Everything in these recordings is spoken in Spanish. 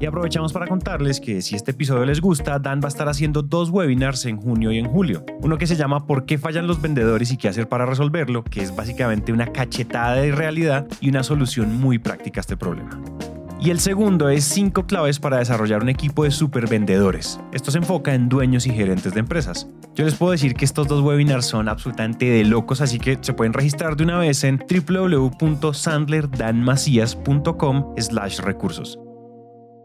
Y aprovechamos para contarles que si este episodio les gusta, Dan va a estar haciendo dos webinars en junio y en julio. Uno que se llama ¿Por qué fallan los vendedores y qué hacer para resolverlo? que es básicamente una cachetada de realidad y una solución muy práctica a este problema. Y el segundo es 5 claves para desarrollar un equipo de supervendedores. Esto se enfoca en dueños y gerentes de empresas. Yo les puedo decir que estos dos webinars son absolutamente de locos, así que se pueden registrar de una vez en www.sandlerdanmacias.com slash recursos.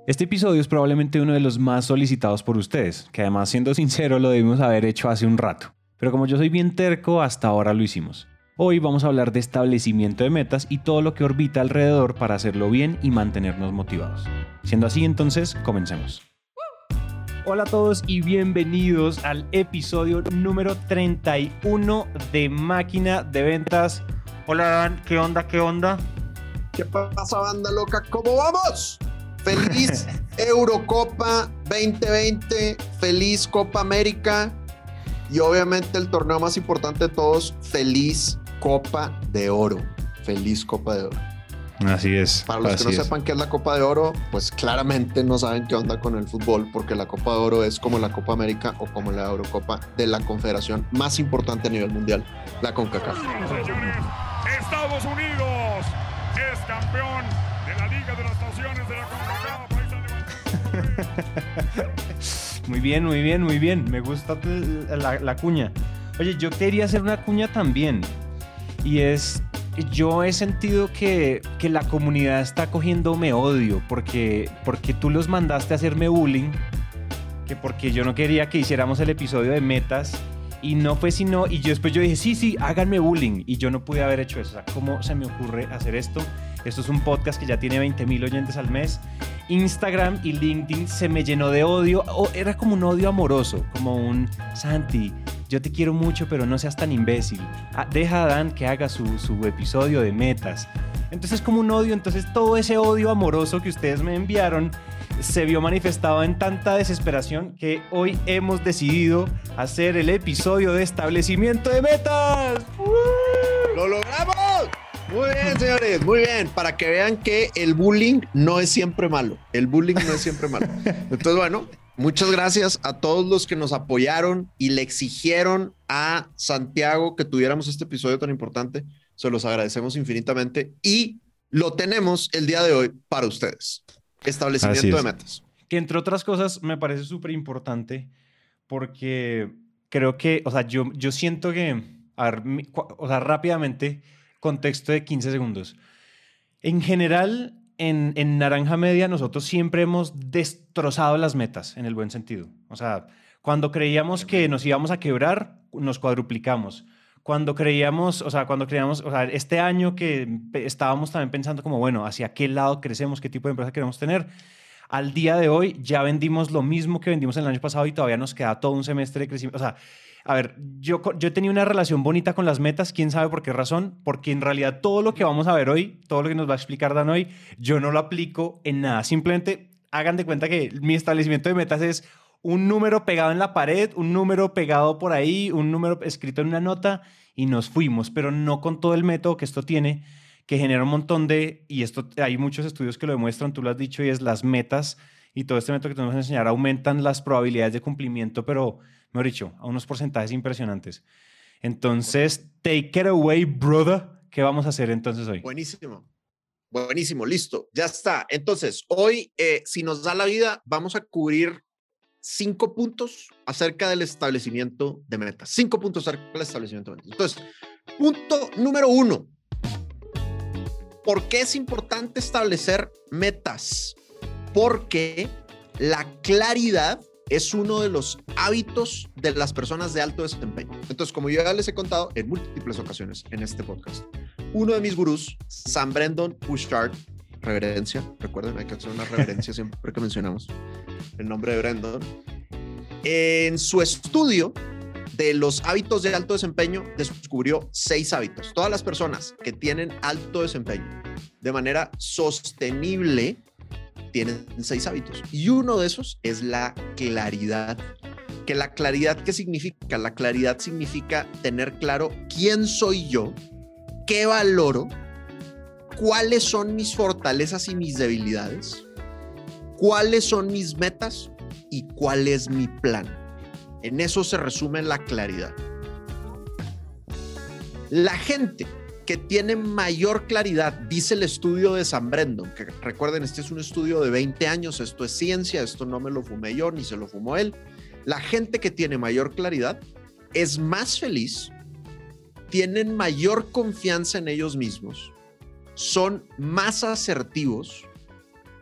Este episodio es probablemente uno de los más solicitados por ustedes, que además siendo sincero lo debimos haber hecho hace un rato. Pero como yo soy bien terco, hasta ahora lo hicimos. Hoy vamos a hablar de establecimiento de metas y todo lo que orbita alrededor para hacerlo bien y mantenernos motivados. Siendo así, entonces, comencemos. Hola a todos y bienvenidos al episodio número 31 de Máquina de Ventas. Hola ¿qué onda? ¿Qué onda? ¿Qué pasa, banda loca? ¿Cómo vamos? Feliz Eurocopa 2020, feliz Copa América y obviamente el torneo más importante de todos, feliz Copa de Oro. Feliz Copa de Oro. Así es. Para los que no sepan qué es la Copa de Oro, pues claramente no saben qué onda con el fútbol, porque la Copa de Oro es como la Copa América o como la Eurocopa de la confederación más importante a nivel mundial, la CONCACAF. Estados Unidos es campeón de la Liga de las Naciones de la CONCACAF. muy bien, muy bien, muy bien. Me gusta la, cuña. Oye, yo quería hacer una cuña también. Y es, yo he sentido que, que la comunidad está cogiéndome odio porque, porque tú los mandaste a hacerme bullying, que porque yo no quería que hiciéramos el episodio de metas y no fue sino, y yo después yo dije, sí, sí, háganme bullying. Y yo no pude haber hecho eso. O sea, ¿cómo se me ocurre hacer esto? Esto es un podcast que ya tiene 20 mil oyentes al mes. Instagram y LinkedIn se me llenó de odio. O era como un odio amoroso, como un Santi, yo te quiero mucho, pero no seas tan imbécil. Ah, deja a Dan que haga su, su episodio de metas. Entonces es como un odio, entonces todo ese odio amoroso que ustedes me enviaron se vio manifestado en tanta desesperación que hoy hemos decidido hacer el episodio de establecimiento de metas. ¡Lo logramos! Muy bien, señores, muy bien. Para que vean que el bullying no es siempre malo. El bullying no es siempre malo. Entonces, bueno, muchas gracias a todos los que nos apoyaron y le exigieron a Santiago que tuviéramos este episodio tan importante. Se los agradecemos infinitamente y lo tenemos el día de hoy para ustedes. Establecimiento de metas. Que entre otras cosas me parece súper importante porque creo que, o sea, yo, yo siento que, a ver, o sea, rápidamente, contexto de 15 segundos. En general, en, en, Naranja Media nosotros siempre hemos destrozado las metas, en el buen sentido. O sea, cuando creíamos que nos íbamos a quebrar, nos cuadruplicamos. Cuando creíamos, o sea, cuando creíamos, o sea, este año que estábamos también pensando como, bueno, hacia qué lado crecemos, qué tipo de empresa queremos tener, al día de hoy ya vendimos lo mismo que vendimos el año pasado y todavía nos queda todo un semestre de crecimiento. O sea, a ver, yo, yo tenía una relación bonita con las metas, quién sabe por qué razón, porque en realidad todo lo que vamos a ver hoy, todo lo que nos va a explicar Dan hoy, yo no lo aplico en nada. Simplemente hagan de cuenta que mi establecimiento de metas es un número pegado en la pared, un número pegado por ahí, un número escrito en una nota y nos fuimos, pero no con todo el método que esto tiene, que genera un montón de, y esto hay muchos estudios que lo demuestran, tú lo has dicho, y es las metas y todo este método que te vamos a enseñar aumentan las probabilidades de cumplimiento, pero, mejor dicho, a unos porcentajes impresionantes. Entonces, take it away, brother. ¿Qué vamos a hacer entonces hoy? Buenísimo. Buenísimo, listo, ya está. Entonces, hoy, eh, si nos da la vida, vamos a cubrir cinco puntos acerca del establecimiento de metas. Cinco puntos acerca del establecimiento de metas. Entonces, punto número uno. ¿Por qué es importante establecer metas? Porque la claridad es uno de los hábitos de las personas de alto desempeño. Entonces, como yo ya les he contado en múltiples ocasiones en este podcast, uno de mis gurús, Sam Brandon Bouchard, reverencia, recuerden, hay que hacer una reverencia siempre que mencionamos el nombre de Brandon, en su estudio de los hábitos de alto desempeño, descubrió seis hábitos. Todas las personas que tienen alto desempeño de manera sostenible tienen seis hábitos. Y uno de esos es la claridad. Que la claridad, ¿qué significa? La claridad significa tener claro quién soy yo, qué valoro, cuáles son mis fortalezas y mis debilidades, cuáles son mis metas y cuál es mi plan. En eso se resume la claridad. La gente que tiene mayor claridad, dice el estudio de San Brendon, que recuerden, este es un estudio de 20 años, esto es ciencia, esto no me lo fumé yo ni se lo fumó él. La gente que tiene mayor claridad es más feliz, tienen mayor confianza en ellos mismos, son más asertivos,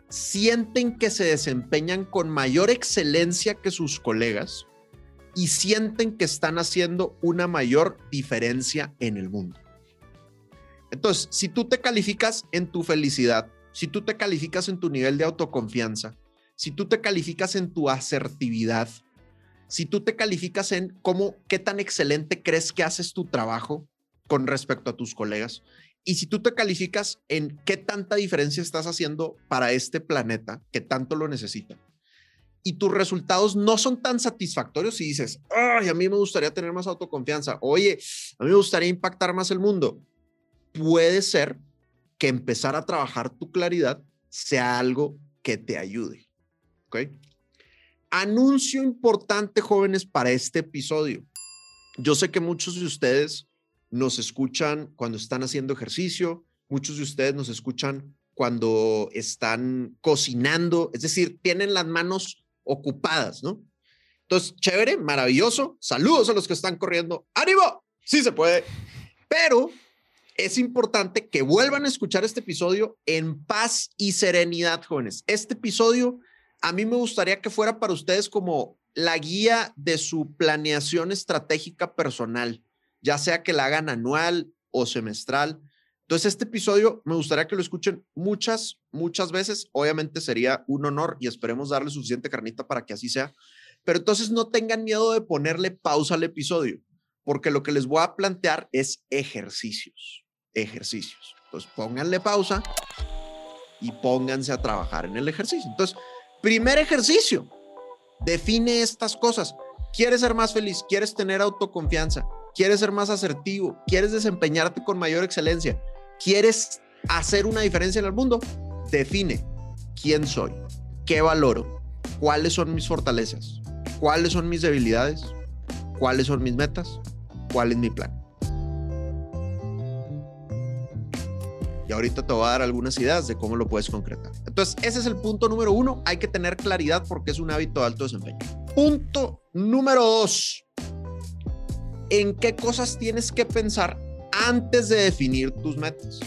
sienten que se desempeñan con mayor excelencia que sus colegas y sienten que están haciendo una mayor diferencia en el mundo. Entonces, si tú te calificas en tu felicidad, si tú te calificas en tu nivel de autoconfianza, si tú te calificas en tu asertividad, si tú te calificas en cómo, qué tan excelente crees que haces tu trabajo con respecto a tus colegas, y si tú te calificas en qué tanta diferencia estás haciendo para este planeta que tanto lo necesita, y tus resultados no son tan satisfactorios y dices, ay, a mí me gustaría tener más autoconfianza, oye, a mí me gustaría impactar más el mundo, puede ser que empezar a trabajar tu claridad sea algo que te ayude. ¿Ok? Anuncio importante, jóvenes, para este episodio. Yo sé que muchos de ustedes nos escuchan cuando están haciendo ejercicio, muchos de ustedes nos escuchan cuando están cocinando, es decir, tienen las manos ocupadas, ¿no? Entonces, chévere, maravilloso. Saludos a los que están corriendo. ¡Ánimo! Sí se puede. Pero es importante que vuelvan a escuchar este episodio en paz y serenidad, jóvenes. Este episodio a mí me gustaría que fuera para ustedes como la guía de su planeación estratégica personal, ya sea que la hagan anual o semestral. Entonces, este episodio me gustaría que lo escuchen muchas, muchas veces. Obviamente sería un honor y esperemos darle suficiente carnita para que así sea. Pero entonces no tengan miedo de ponerle pausa al episodio, porque lo que les voy a plantear es ejercicios ejercicios. Entonces, pónganle pausa y pónganse a trabajar en el ejercicio. Entonces, primer ejercicio, define estas cosas. ¿Quieres ser más feliz? ¿Quieres tener autoconfianza? ¿Quieres ser más asertivo? ¿Quieres desempeñarte con mayor excelencia? ¿Quieres hacer una diferencia en el mundo? Define quién soy, qué valoro, cuáles son mis fortalezas, cuáles son mis debilidades, cuáles son mis metas, cuál es mi plan. Y ahorita te voy a dar algunas ideas de cómo lo puedes concretar. Entonces, ese es el punto número uno. Hay que tener claridad porque es un hábito de alto desempeño. Punto número dos. ¿En qué cosas tienes que pensar antes de definir tus metas?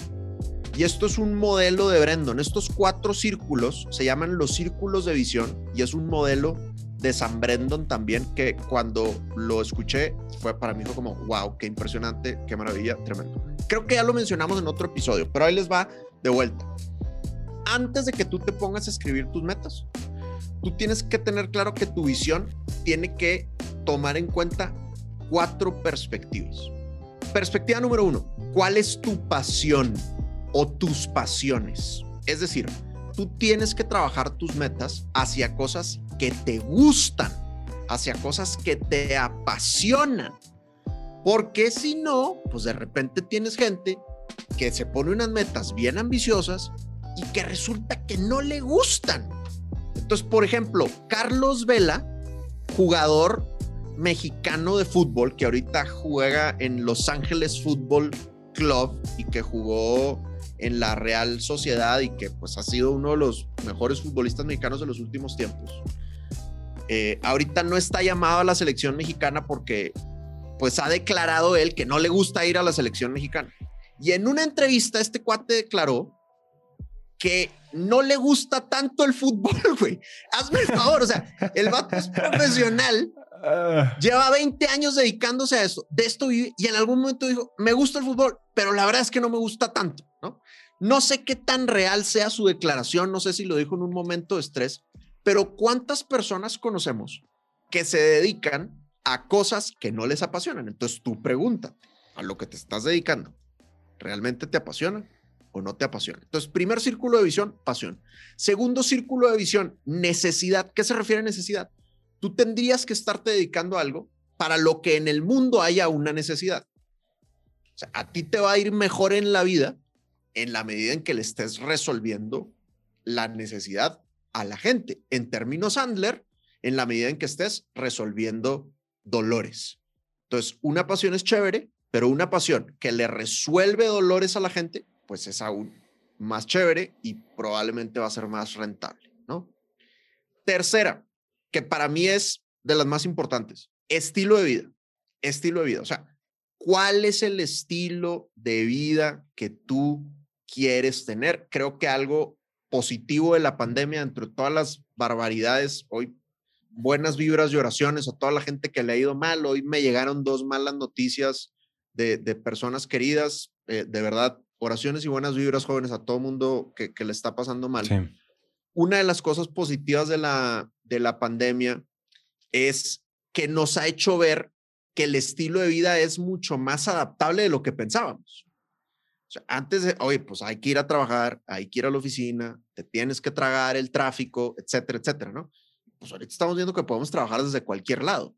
Y esto es un modelo de Brendon. Estos cuatro círculos se llaman los círculos de visión y es un modelo de San Brendon también, que cuando lo escuché fue para mí como, wow, qué impresionante, qué maravilla, tremendo. Creo que ya lo mencionamos en otro episodio, pero ahí les va de vuelta. Antes de que tú te pongas a escribir tus metas, tú tienes que tener claro que tu visión tiene que tomar en cuenta cuatro perspectivas. Perspectiva número uno, ¿cuál es tu pasión o tus pasiones? Es decir, tú tienes que trabajar tus metas hacia cosas que te gustan, hacia cosas que te apasionan. Porque si no, pues de repente tienes gente que se pone unas metas bien ambiciosas y que resulta que no le gustan. Entonces, por ejemplo, Carlos Vela, jugador mexicano de fútbol que ahorita juega en Los Ángeles Fútbol Club y que jugó en la Real Sociedad y que pues ha sido uno de los mejores futbolistas mexicanos de los últimos tiempos. Eh, ahorita no está llamado a la selección mexicana porque pues ha declarado él que no le gusta ir a la selección mexicana. Y en una entrevista este cuate declaró que no le gusta tanto el fútbol, güey. Hazme el favor, o sea, el vato es profesional, ah. lleva 20 años dedicándose a esto, de esto y en algún momento dijo, me gusta el fútbol, pero la verdad es que no me gusta tanto, ¿no? No sé qué tan real sea su declaración, no sé si lo dijo en un momento de estrés, pero ¿cuántas personas conocemos que se dedican a cosas que no les apasionan. Entonces tú pregunta a lo que te estás dedicando, ¿realmente te apasiona o no te apasiona? Entonces, primer círculo de visión, pasión. Segundo círculo de visión, necesidad. ¿Qué se refiere a necesidad? Tú tendrías que estarte dedicando a algo para lo que en el mundo haya una necesidad. O sea, a ti te va a ir mejor en la vida en la medida en que le estés resolviendo la necesidad a la gente. En términos Sandler, en la medida en que estés resolviendo dolores. Entonces, una pasión es chévere, pero una pasión que le resuelve dolores a la gente, pues es aún más chévere y probablemente va a ser más rentable, ¿no? Tercera, que para mí es de las más importantes, estilo de vida. Estilo de vida, o sea, ¿cuál es el estilo de vida que tú quieres tener? Creo que algo positivo de la pandemia, entre todas las barbaridades, hoy buenas vibras y oraciones a toda la gente que le ha ido mal. Hoy me llegaron dos malas noticias de, personas queridas. Eh, de verdad, oraciones y buenas vibras, jóvenes, a todo mundo que, le está pasando mal. Una de las cosas positivas de la, de la pandemia es que nos ha hecho ver que el estilo de vida es mucho más adaptable de lo que pensábamos. antes de, oye, pues hay que ir a trabajar, hay que ir a la oficina, te tienes que tragar el tráfico, etcétera, etcétera, ¿no? pues ahorita estamos viendo que podemos trabajar desde cualquier lado.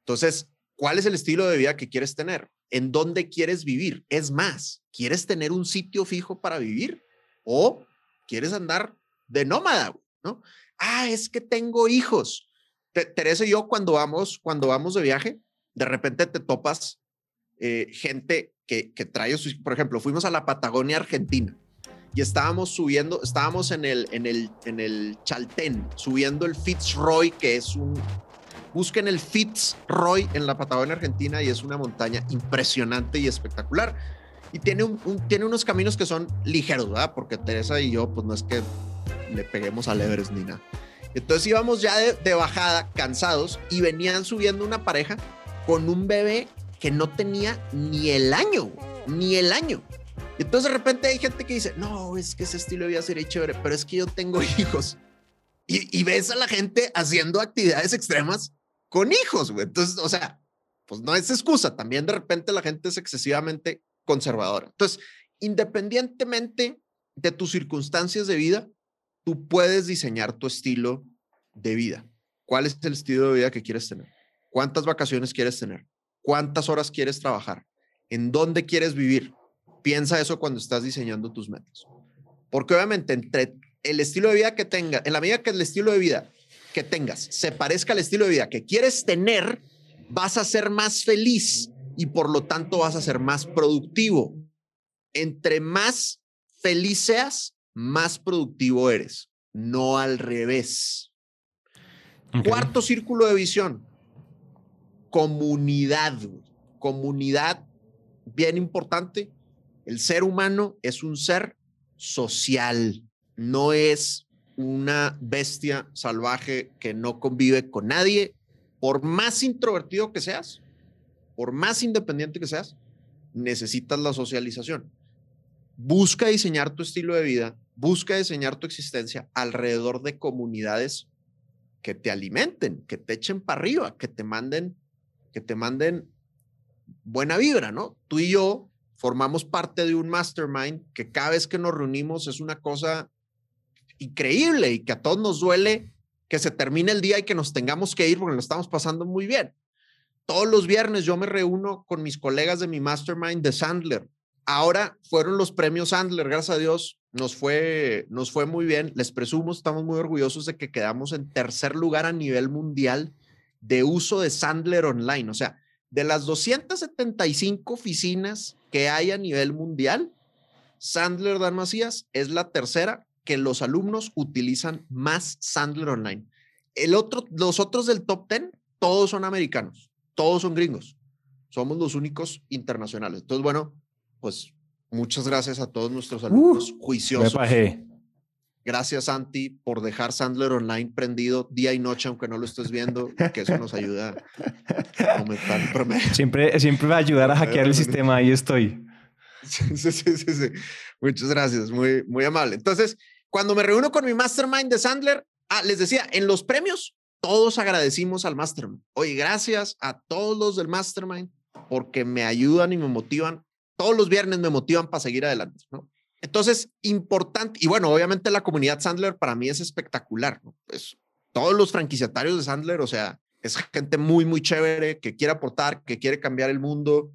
Entonces, ¿cuál es el estilo de vida que quieres tener? ¿En dónde quieres vivir? Es más, ¿quieres tener un sitio fijo para vivir? ¿O quieres andar de nómada? ¿no? Ah, es que tengo hijos. Teresa y yo cuando vamos, cuando vamos de viaje, de repente te topas eh, gente que, que trae, por ejemplo, fuimos a la Patagonia Argentina y estábamos subiendo, estábamos en el, en el, en el Chaltén, subiendo el Fitzroy, que es un... Busquen el Fitzroy en la Patagonia Argentina y es una montaña impresionante y espectacular. Y tiene, un, tiene unos caminos que son ligeros, ¿verdad? Porque Teresa y yo, pues no es que le peguemos al Everest ni nada. Entonces íbamos ya de, bajada, cansados, y venían subiendo una pareja con un bebé que no tenía ni el año, ni el año. Entonces de repente hay gente que dice, no, es que ese estilo de vida sería chévere, pero es que yo tengo hijos. Y, ves a la gente haciendo actividades extremas con hijos, güey. Entonces, o sea, pues no es excusa. También de repente la gente es excesivamente conservadora. Entonces, independientemente de tus circunstancias de vida, tú puedes diseñar tu estilo de vida. ¿Cuál es el estilo de vida que quieres tener? ¿Cuántas vacaciones quieres tener? ¿Cuántas horas quieres trabajar? ¿En dónde quieres vivir? Piensa eso cuando estás diseñando tus metas. Porque obviamente entre el estilo de vida que tengas, en la medida que el estilo de vida que tengas se parezca al estilo de vida que quieres tener, vas a ser más feliz y por lo tanto vas a ser más productivo. Entre más feliz seas, más productivo eres, no al revés. Cuarto círculo de visión, comunidad. Comunidad, bien importante, el ser humano es un ser social, no es una bestia salvaje que no convive con nadie. Por más introvertido que seas, por más independiente que seas, necesitas la socialización. Busca diseñar tu estilo de vida, busca diseñar tu existencia alrededor de comunidades que te alimenten, que te echen para arriba, que te manden, que te manden buena vibra, ¿no? Tú y yo formamos parte de un mastermind que cada vez que nos reunimos es una cosa increíble y que a todos nos duele que se termine el día y que nos tengamos que ir porque lo estamos pasando muy bien. Todos los viernes yo me reúno con mis colegas de mi mastermind de Sandler. Ahora fueron los premios Sandler, gracias a Dios, nos fue, nos fue muy bien. Les presumo, estamos muy orgullosos de que quedamos en tercer lugar a nivel mundial de uso de Sandler online. O sea, de las 275 oficinas que hay a nivel mundial, Sandler Dan Macías es la tercera que los alumnos utilizan más Sandler Online. El otro, los otros del top 10, todos son americanos, todos son gringos. Somos los únicos internacionales. Entonces, bueno, pues muchas gracias a todos nuestros alumnos juiciosos. Gracias, Santi, por dejar Sandler Online prendido día y noche, aunque no lo estés viendo, que eso nos ayuda a aumentar el promedio. Siempre, siempre va a ayudar a hackear el sistema, ahí estoy. Sí, sí, sí, sí. Muchas gracias, muy, muy amable. Entonces, cuando me reúno con mi mastermind de Sandler, ah, les decía, en los premios todos agradecimos al Mastermind. Oye, gracias a todos los del Mastermind porque me ayudan y me motivan. Todos los viernes me motivan para seguir adelante, ¿no? Entonces, importante, y bueno, obviamente la comunidad Sandler para mí es espectacular. Pues todos los franquiciatarios de Sandler, o sea, es gente muy, muy chévere que quiere aportar, que quiere cambiar el mundo.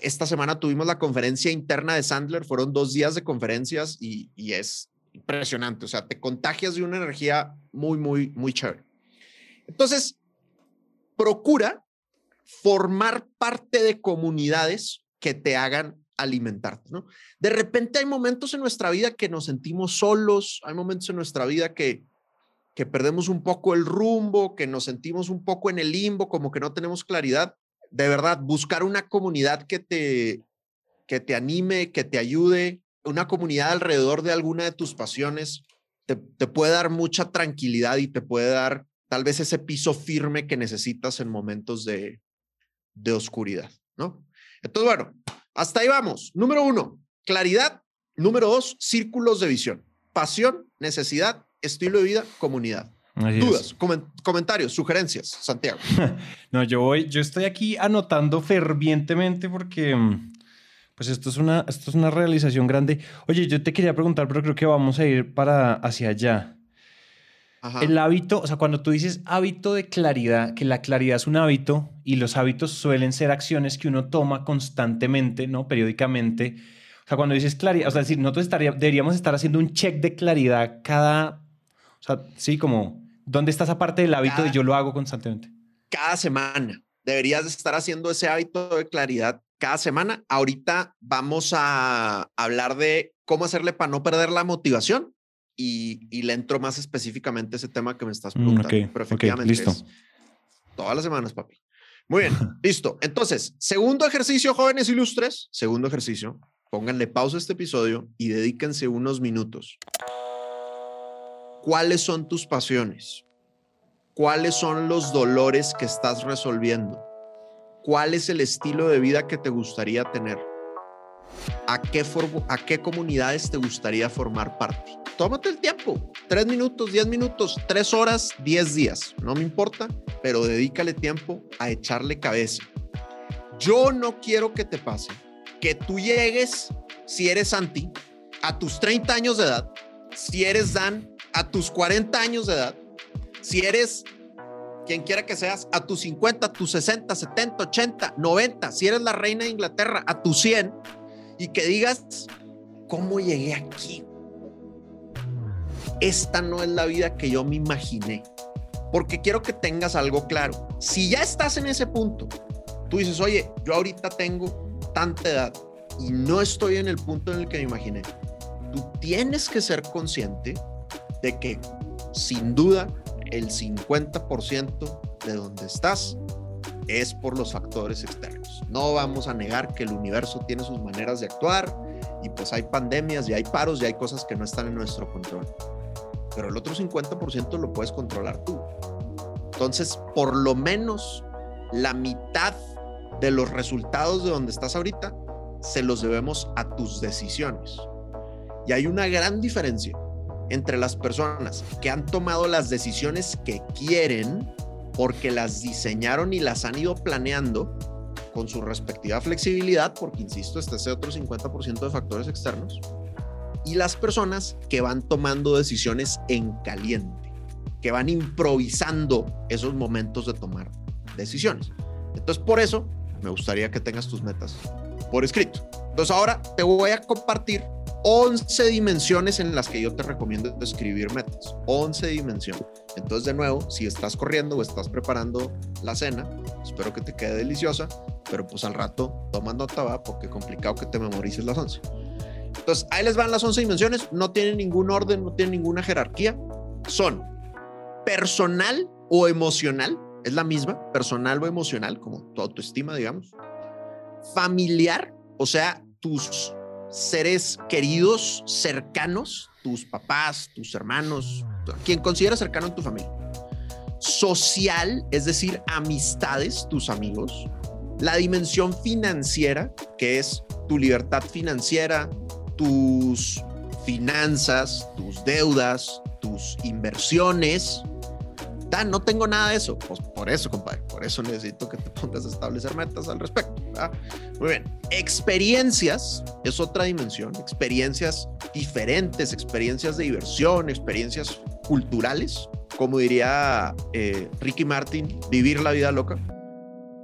Esta semana tuvimos la conferencia interna de Sandler, fueron dos días de conferencias y, y es impresionante, o sea, te contagias de una energía muy, muy, muy chévere. Entonces, procura formar parte de comunidades que te hagan alimentarte, ¿no? De repente hay momentos en nuestra vida que nos sentimos solos, hay momentos en nuestra vida que, que perdemos un poco el rumbo, que nos sentimos un poco en el limbo, como que no tenemos claridad. De verdad, buscar una comunidad que te, que te anime, que te ayude, una comunidad alrededor de alguna de tus pasiones, te, te puede dar mucha tranquilidad y te puede dar tal vez ese piso firme que necesitas en momentos de, de oscuridad, ¿no? Entonces, bueno, hasta ahí vamos. Número uno, claridad. Número dos, círculos de visión. Pasión, necesidad, estilo de vida, comunidad. Dudas, comentarios, sugerencias, Santiago. no, yo voy, yo estoy aquí anotando fervientemente porque mm, pues esto es una, esto es una realización grande. Oye, yo te quería preguntar, pero creo que vamos a ir para hacia allá. El hábito, o sea, cuando tú dices hábito de claridad, que la claridad es un hábito y los hábitos suelen ser acciones que uno toma constantemente, ¿no? Periódicamente. O sea, cuando dices claridad, o sea, decir, nosotros estaría, deberíamos estar haciendo un check de claridad cada, o sea, sí, como, ¿dónde está esa parte del hábito y yo lo hago constantemente? Cada semana. Deberías estar haciendo ese hábito de claridad cada semana. Ahorita vamos a hablar de cómo hacerle para no perder la motivación y, le entro más específicamente a ese tema que me estás mm, preguntando. Pero efectivamente listo. todas las semanas, papi. Muy bien, listo. Entonces, segundo ejercicio, jóvenes ilustres, segundo ejercicio, pónganle pausa a este episodio y dedíquense unos minutos. ¿Cuáles son tus pasiones? ¿Cuáles son los dolores que estás resolviendo? ¿Cuál es el estilo de vida que te gustaría tener? ¿A qué, ¿A qué comunidades te gustaría formar parte? tómate el tiempo, tres minutos, diez minutos, tres horas, diez días, no me importa, pero dedícale tiempo a echarle cabeza. Yo no quiero que te pase que tú llegues, si eres Santi, a tus 30 años de edad, si eres Dan, a tus 40 años de edad, si eres quien quiera que seas, a tus 50, a tus 60, 70, 80, 90, si eres la reina de Inglaterra, a tus 100, y que digas, ¿cómo llegué aquí? esta no es la vida que yo me imaginé. Porque quiero que tengas algo claro. Si ya estás en ese punto, tú dices, oye, yo ahorita tengo tanta edad y no estoy en el punto en el que me imaginé. Tú tienes que ser consciente de que sin duda el 50% de donde estás es por los factores externos. No vamos a negar que el universo tiene sus maneras de actuar y pues hay pandemias y hay paros y hay cosas que no están en nuestro control pero el otro 50% lo puedes controlar tú. Entonces, por lo menos la mitad de los resultados de donde estás ahorita se los debemos a tus decisiones. Y hay una gran diferencia entre las personas que han tomado las decisiones que quieren porque las diseñaron y las han ido planeando con su respectiva flexibilidad, porque insisto, este es otro 50% de factores externos, y las personas que van tomando decisiones en caliente, que van improvisando esos momentos de tomar decisiones. Entonces, por eso me gustaría que tengas tus metas por escrito. Entonces, ahora te voy a compartir 11 dimensiones en las que yo te recomiendo escribir metas. 11 dimensiones. Entonces, de nuevo, si estás corriendo o estás preparando la cena, espero que te quede deliciosa, pero pues al rato toma nota, va, porque complicado que te memorices las 11. Entonces, ahí les van las 11 dimensiones, no tienen ningún orden, no tienen ninguna jerarquía. Son personal o emocional, es la misma, personal o emocional, como tu autoestima, digamos. Familiar, o sea, tus seres queridos, cercanos, tus papás, tus hermanos, quien considera cercano en tu familia. Social, es decir, amistades, tus amigos. La dimensión financiera, que es tu libertad financiera, tus finanzas, tus deudas, tus inversiones No tengo nada de eso. Pues por eso, compadre, por eso necesito que te pongas a establecer metas al respecto. Muy bien. Experiencias es otra dimensión. Experiencias diferentes, experiencias de diversión, experiencias culturales. Como diría eh, Ricky Martin, vivir la vida loca.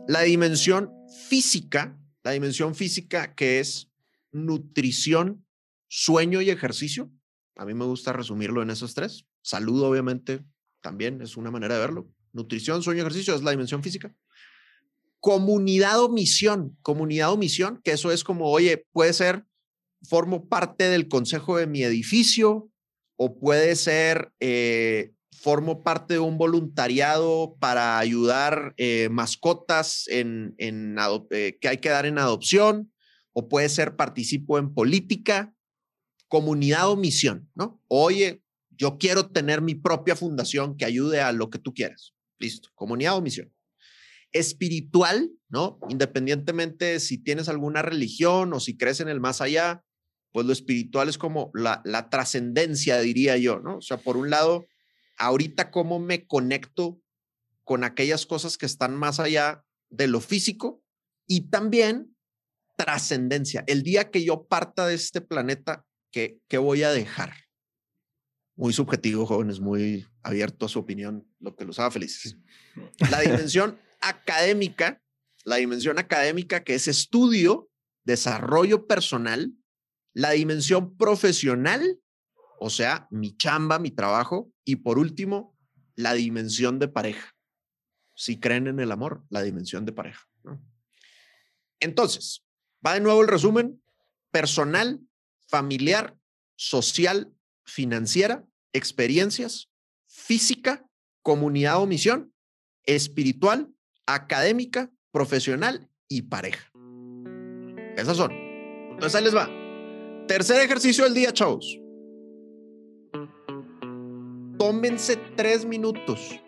La dimensión física, la dimensión física que es nutrición, sueño y ejercicio. A mí me gusta resumirlo en esos tres. Salud, obviamente, también es una manera de verlo. Nutrición, sueño, ejercicio es la dimensión física. Comunidad o misión, comunidad o misión, que eso es como, oye, puede ser, formo parte del consejo de mi edificio o puede ser, eh, formo parte de un voluntariado para ayudar eh, mascotas en, en eh, que hay que dar en adopción o puede ser participo en política, comunidad o misión, ¿no? Oye, yo quiero tener mi propia fundación que ayude a lo que tú quieras. Listo, comunidad o misión. Espiritual, ¿no? Independientemente si tienes alguna religión o si crees en el más allá, pues lo espiritual es como la, la trascendencia, diría yo, ¿no? O sea, por un lado, ahorita cómo me conecto con aquellas cosas que están más allá de lo físico y también trascendencia. El día que yo parta de este planeta, ¿qué, qué voy a dejar? Muy subjetivo, jóvenes, muy abierto a su opinión, lo que los haga felices. La dimensión académica, la dimensión académica que es estudio, desarrollo personal, la dimensión profesional, o sea, mi chamba, mi trabajo, y por último, la dimensión de pareja. Si creen en el amor, la dimensión de pareja. Entonces, va de nuevo el resumen, personal, familiar, social, financiera, experiencias, física, comunidad o misión, espiritual, académica, profesional y pareja. Esas son. Entonces ahí les va. Tercer ejercicio del día, chavos. Tómense tres minutos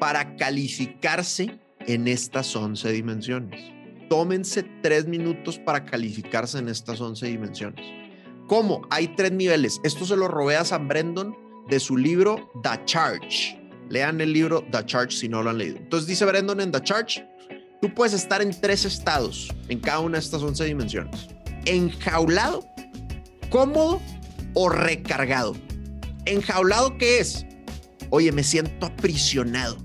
para calificarse en estas 11 dimensiones. Tómense tres minutos para calificarse en estas 11 dimensiones. ¿Cómo? Hay tres niveles. Esto se lo robé a San Brendon de su libro The Charge. Lean el libro The Charge si no lo han leído. Entonces dice Brendon en The Charge, tú puedes estar en tres estados en cada una de estas 11 dimensiones. Enjaulado, cómodo o recargado. Enjaulado, ¿qué es? Oye, me siento aprisionado.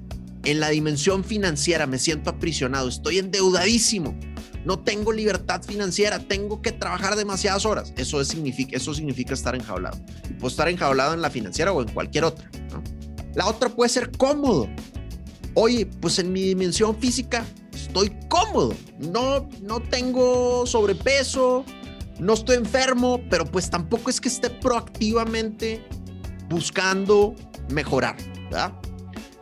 En la dimensión financiera me siento aprisionado. Estoy endeudadísimo no tengo libertad financiera, tengo que trabajar demasiadas horas. Eso, significa, eso significa estar enjaulado. Puedo estar enjaulado en la financiera o en cualquier otra. La otra puede ser cómodo. Oye, pues en mi dimensión física estoy cómodo. No, no tengo sobrepeso, no estoy enfermo, pero pues tampoco es que esté proactivamente buscando mejorar.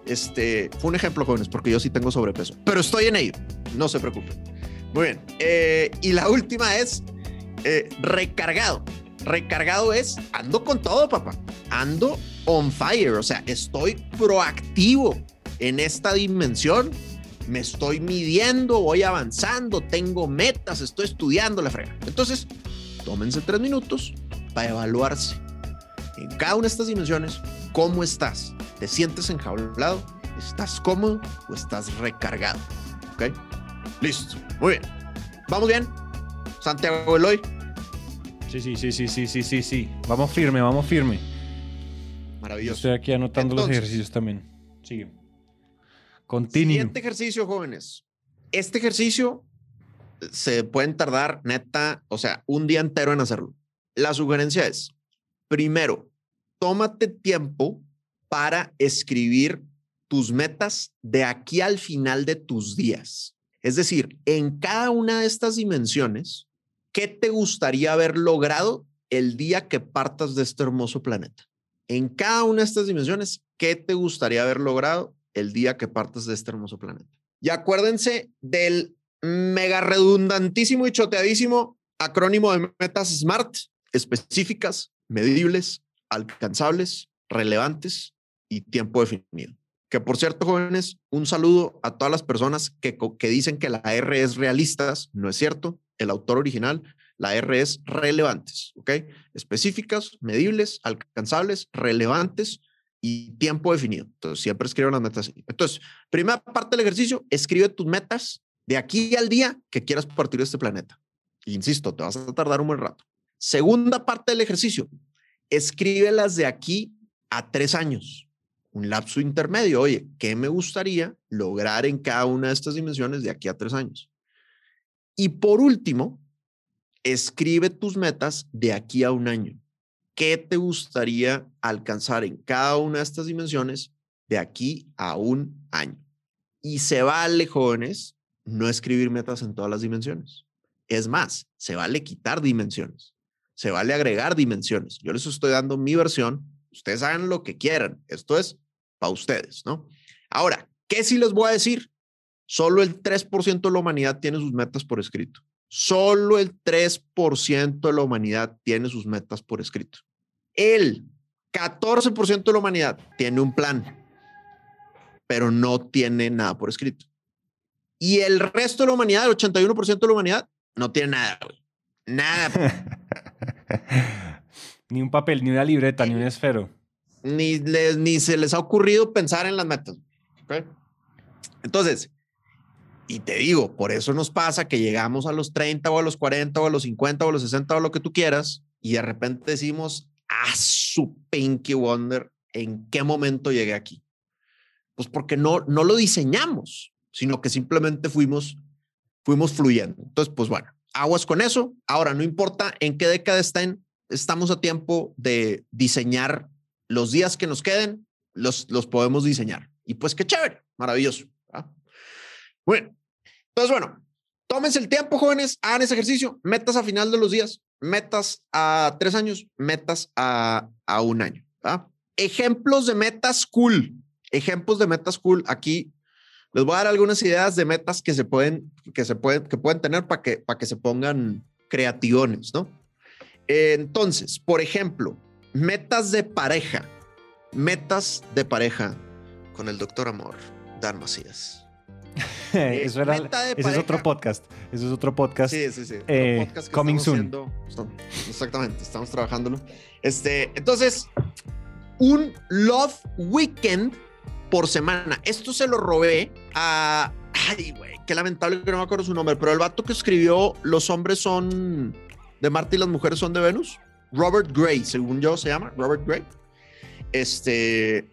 Este fue un ejemplo, jóvenes, porque yo sí tengo sobrepeso, pero estoy en ello. No se preocupen. Muy bien. Eh, y la última es eh, recargado. Recargado es ando con todo, papá. Ando on fire. O sea, estoy proactivo en esta dimensión. Me estoy midiendo, voy avanzando, tengo metas, estoy estudiando la frega. Entonces, tómense tres minutos para evaluarse en cada una de estas dimensiones cómo estás. ¿Te sientes enjaulado? ¿Estás cómodo o estás recargado? ¿Ok? Listo. Muy bien. ¿Vamos bien? Santiago Eloy. Sí, sí, sí, sí, sí, sí, sí, sí. Vamos firme, vamos firme. Maravilloso. estoy aquí anotando los ejercicios también. Sigue. Continúe. Siguiente ejercicio, jóvenes. Este ejercicio se pueden tardar, neta, o sea, un día entero en hacerlo. La sugerencia es, primero, tómate tiempo para escribir tus metas de aquí al final de tus días. Es decir, en cada una de estas dimensiones, ¿qué te gustaría haber logrado el día que partas de este hermoso planeta? En cada una de estas dimensiones, ¿qué te gustaría haber logrado el día que partas de este hermoso planeta? Y acuérdense del mega redundantísimo y choteadísimo acrónimo de metas SMART, específicas, medibles, alcanzables, relevantes y tiempo definido. Que por cierto, jóvenes, un saludo a todas las personas que, que dicen que la R es realistas. No es cierto. El autor original, la R es relevantes, ¿ok? Específicas, medibles, alcanzables, relevantes y tiempo definido. Entonces, siempre escribe las metas. Entonces, primera parte del ejercicio, escribe tus metas de aquí al día que quieras partir de este planeta. Insisto, te vas a tardar un buen rato. Segunda parte del ejercicio, escríbelas de aquí a tres años, un lapso intermedio. Oye, ¿qué me gustaría lograr en cada una de estas dimensiones de aquí a tres años? Y por último, escribe tus metas de aquí a un año. ¿Qué te gustaría alcanzar en cada una de estas dimensiones de aquí a un año? Y se vale, jóvenes, no escribir metas en todas las dimensiones. Es más, se vale quitar dimensiones, se vale agregar dimensiones. Yo les estoy dando mi versión, ustedes hagan lo que quieran. Esto es para ustedes, ¿no? Ahora, ¿qué sí les voy a decir? Solo el 3% de la humanidad tiene sus metas por escrito. Solo el 3% de la humanidad tiene sus metas por escrito. El 14% de la humanidad tiene un plan, pero no tiene nada por escrito. Y el resto de la humanidad, el 81% de la humanidad, no tiene nada, Nada. ni un papel, ni una libreta, ni un esfero. Ni, ni se les ha ocurrido pensar en las metas. Entonces, y te digo, por eso nos pasa que llegamos a los 30 o a los 40 o a los 50 o a los 60 o lo que tú quieras y de repente decimos, a su Pinky Wonder, ¿en qué momento llegué aquí? Pues porque no, no lo diseñamos, sino que simplemente fuimos, fuimos fluyendo. Entonces, pues bueno, aguas con eso. Ahora, no importa en qué década estén, estamos a tiempo de diseñar los días que nos queden, los, los podemos diseñar. Y pues qué chévere, maravilloso. Bueno, entonces, bueno, tómense el tiempo, jóvenes, hagan ese ejercicio, metas a final de los días, metas a tres años, metas a, a un año. Ejemplos de metas cool. Ejemplos de metas cool. Aquí les voy a dar algunas ideas de metas que se pueden, que se pueden, que pueden tener para que, para que se pongan creativones, ¿no? Entonces, por ejemplo, metas de pareja. Metas de pareja con el doctor Amor, Dan Macías. Eso era, ese es otro podcast. Eso es otro podcast. Sí, sí, sí. Eh, coming soon. exactamente, estamos trabajándolo. Este, entonces, un Love Weekend por semana. Esto se lo robé a. Ay, güey, qué lamentable que no me acuerdo su nombre, pero el vato que escribió Los hombres son de Marte y las mujeres son de Venus, Robert Gray, según yo se llama, Robert Gray. Este,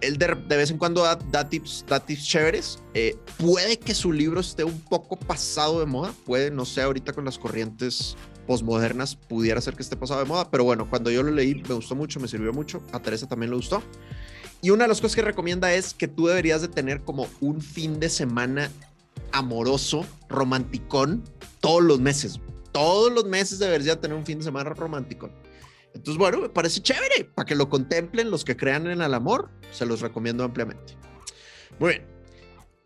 él de, vez en cuando da, tips, da tips chéveres. Eh, puede que su libro esté un poco pasado de moda, puede, no sé, ahorita con las corrientes postmodernas pudiera ser que esté pasado de moda, pero bueno, cuando yo lo leí me gustó mucho, me sirvió mucho, a Teresa también le gustó. Y una de las cosas que recomienda es que tú deberías de tener como un fin de semana amoroso, romanticón, todos los meses. Todos los meses deberías tener un fin de semana romántico. Entonces, bueno, me parece chévere para que lo contemplen los que crean en el amor. Se los recomiendo ampliamente. Muy bien.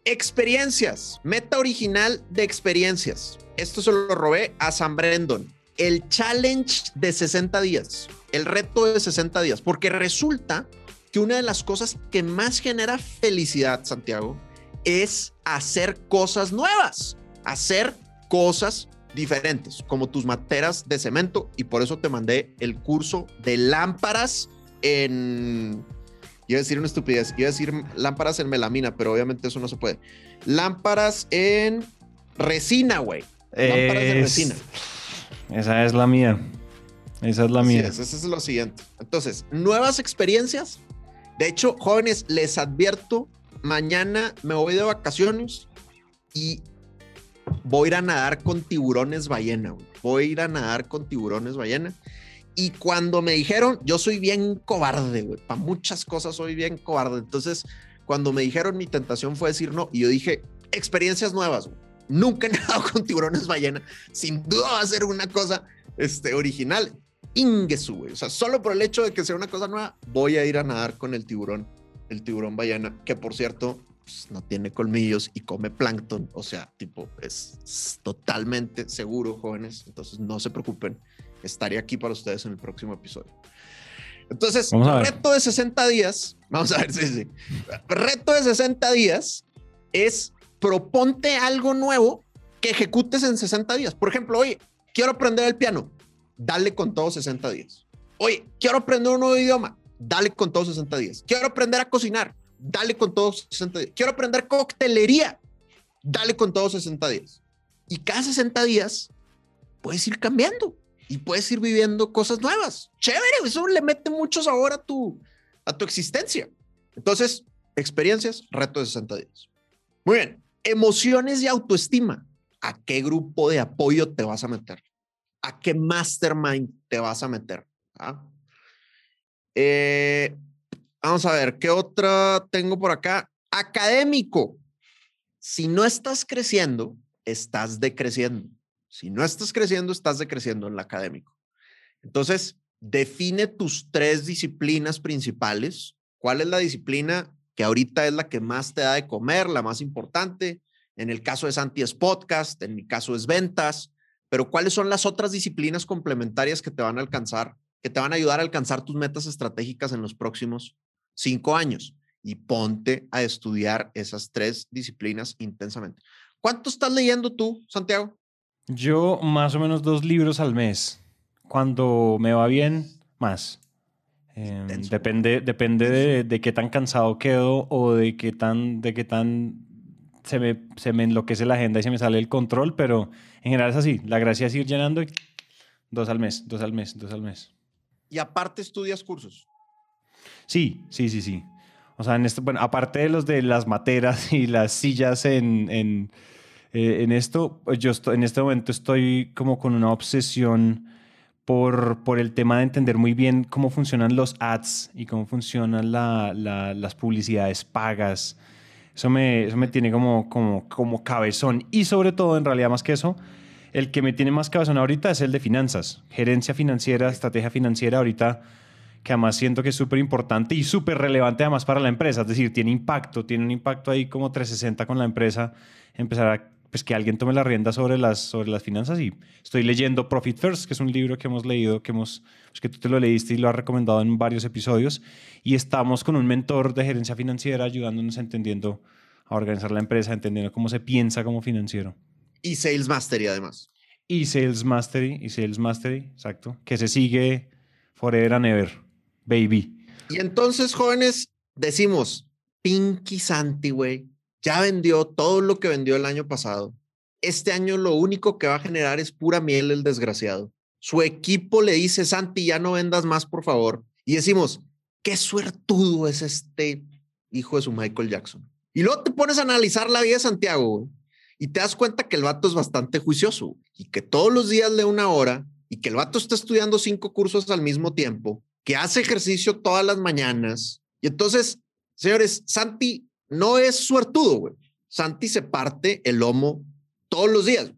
Experiencias. Meta original de experiencias. Esto se lo robé a San Brendon. El challenge de 60 días. El reto de 60 días. Porque resulta que una de las cosas que más genera felicidad, Santiago, es hacer cosas nuevas. Hacer cosas diferentes, como tus materas de cemento, y por eso te mandé el curso de lámparas en. Iba a decir una estupidez, iba a decir lámparas en melamina, pero obviamente eso no se puede. Lámparas en resina, güey. Lámparas de resina. Esa es la mía. Esa es la mía. eso es lo siguiente. Entonces, nuevas experiencias. De hecho, jóvenes, les advierto, mañana me voy de vacaciones y voy a ir a nadar con tiburones ballena, voy a ir a nadar con tiburones ballena. Y cuando me dijeron, yo soy bien cobarde, para muchas cosas soy bien cobarde. Entonces, cuando me dijeron, mi tentación fue decir no, y yo dije, experiencias nuevas, Nunca he nadado con tiburones ballena. Sin duda va a ser una cosa este, original. Ingesu, güey. O sea, solo por el hecho de que sea una cosa nueva, voy a ir a nadar con el tiburón, el tiburón ballena, que por cierto, pues, no tiene colmillos y come plancton. O sea, tipo, es totalmente seguro, jóvenes. Entonces, no se preocupen. Estaré aquí para ustedes en el próximo episodio. Entonces, reto de 60 días. Vamos a ver, sí, sí. Reto de 60 días es proponte algo nuevo que ejecutes en 60 días. Por ejemplo, oye, quiero aprender el piano. Dale con todos 60 días. Oye, quiero aprender un nuevo idioma. dale con todos 60 días. Quiero aprender a cocinar, dale con todos 60 días. Quiero aprender coctelería, dale con todos 60 días. Y cada 60 días puedes ir cambiando y puedes ir viviendo cosas nuevas. Chévere, eso le mete mucho sabor a tu, a tu existencia. Entonces, experiencias, reto de 60 días. Muy bien, emociones y autoestima. ¿A qué grupo de apoyo te vas a meter? ¿A qué mastermind te vas a meter? ¿Ah? Eh, vamos a ver, ¿qué otra tengo por acá? Académico. Si no estás creciendo, estás decreciendo. Si no estás creciendo, estás decreciendo en el académico. Entonces, define tus tres disciplinas principales. ¿Cuál es la disciplina que ahorita es la que más te da de comer, la más importante? En el caso de Santi es podcast, en mi caso es ventas, pero ¿cuáles son las otras disciplinas complementarias que te van a alcanzar, que te van a ayudar a alcanzar tus metas estratégicas en los próximos cinco años? Y ponte a estudiar esas tres disciplinas intensamente. ¿Cuánto estás leyendo tú, Santiago? Yo más o menos dos libros al mes. Cuando me va bien, más. Em, depende depende de, de, qué tan cansado quedo o de qué tan, de qué tan se me, se me enloquece la agenda y se me sale el control, pero en general es así. La gracia es ir llenando dos al mes, dos al mes, dos al mes. Y aparte estudias cursos. Sí, sí, sí, sí. O sea, en esto, bueno, aparte de los de las materas y las sillas en, en, eh, en esto, pues yo estoy, en este momento estoy como con una obsesión por, por el tema de entender muy bien cómo funcionan los ads y cómo funcionan la, las publicidades pagas eso me, eso me tiene como, como, como cabezón. Y sobre todo, en realidad más que eso, el que me tiene más cabezón ahorita es el de finanzas. Gerencia financiera, estrategia financiera ahorita, que además siento que es súper importante y súper relevante además para la empresa. Es decir, tiene impacto, tiene un impacto ahí como 360 con la empresa. Empezar a pues que alguien tome la rienda sobre las, sobre las finanzas y estoy leyendo Profit First, que es un libro que hemos leído, que, hemos, pues que tú te lo leíste y lo has recomendado en varios episodios y estamos con un mentor de gerencia financiera ayudándonos entendiendo a organizar la empresa, entendiendo cómo se piensa como financiero. Y Sales Mastery además. Y Sales Mastery, y Sales Mastery, exacto, que se sigue forever and ever, baby. Y entonces, jóvenes, decimos, Pinky Santi, güey, ya vendió todo lo que vendió el año pasado. Este año lo único que va a generar es pura miel el desgraciado. Su equipo le dice, Santi, ya no vendas más, por favor. Y decimos, qué suertudo es este hijo de su Michael Jackson. Y luego te pones a analizar la vida de Santiago y te das cuenta que el vato es bastante juicioso y que todos los días lee una hora y que el vato está estudiando cinco cursos al mismo tiempo, que hace ejercicio todas las mañanas. Y entonces, señores, Santi no es suertudo, güey. Santi se parte el lomo todos los días.